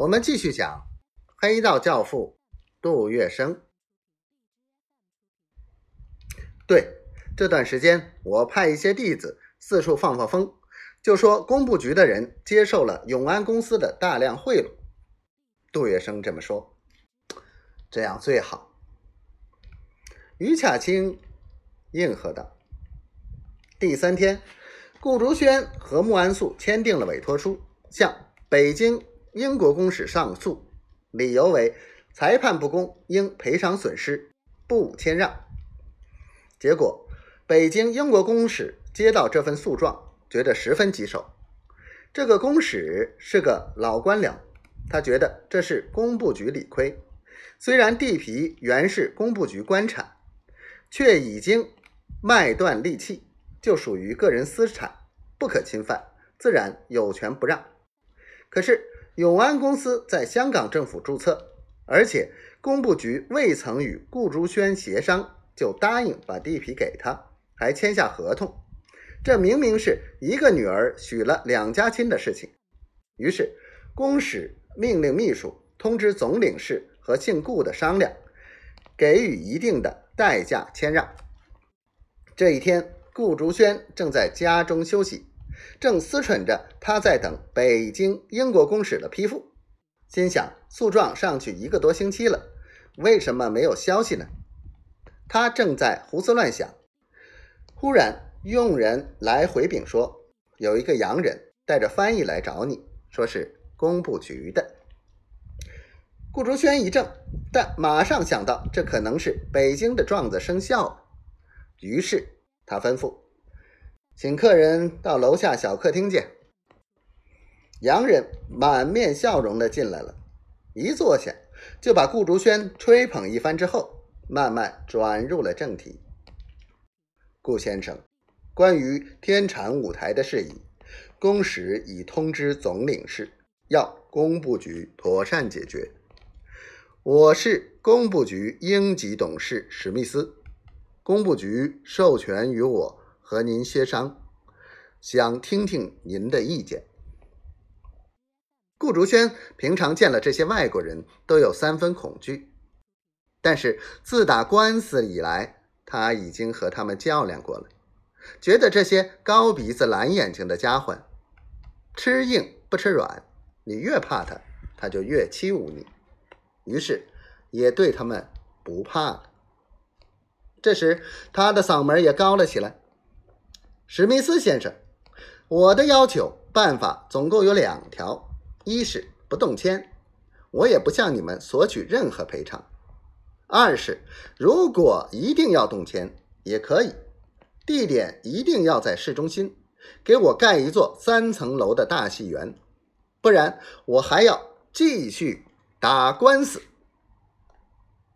我们继续讲黑道教父杜月笙。对，这段时间我派一些弟子四处放放风，就说工部局的人接受了永安公司的大量贿赂。杜月笙这么说，这样最好。于洽清应和道。第三天，顾竹轩和穆安素签订了委托书，向北京英国公使上诉，理由为裁判不公，应赔偿损失，不谦让。结果，北京英国公使接到这份诉状，觉得十分棘手。这个公使是个老官僚，他觉得这是工部局理亏。虽然地皮原是工部局官产，却已经卖断利器。就属于个人私产，不可侵犯，自然有权不让。可是永安公司在香港政府注册，而且工部局未曾与顾竹轩协商，就答应把地皮给他，还签下合同，这明明是一个女儿许了两家亲的事情。于是公使命令秘书通知总领事和姓顾的商量，给予一定的代价谦让。这一天。顾竹轩正在家中休息，正思忖着他在等北京英国公使的批复，心想诉状上去一个多星期了，为什么没有消息呢？他正在胡思乱想，忽然佣人来回禀说，有一个洋人带着翻译来找你，说是工部局的。顾竹轩一怔，但马上想到这可能是北京的状子生效了，于是。他吩咐，请客人到楼下小客厅见。洋人满面笑容的进来了，一坐下就把顾竹轩吹捧一番之后，慢慢转入了正题。顾先生，关于天产舞台的事宜，公使已通知总领事，要工部局妥善解决。我是工部局英籍董事史密斯。工部局授权于我和您协商，想听听您的意见。顾竹轩平常见了这些外国人都有三分恐惧，但是自打官司以来，他已经和他们较量过了，觉得这些高鼻子蓝眼睛的家伙吃硬不吃软，你越怕他，他就越欺侮你，于是也对他们不怕了。这时，他的嗓门也高了起来。史密斯先生，我的要求办法总共有两条：一是不动迁，我也不向你们索取任何赔偿；二是如果一定要动迁，也可以，地点一定要在市中心，给我盖一座三层楼的大戏园，不然我还要继续打官司。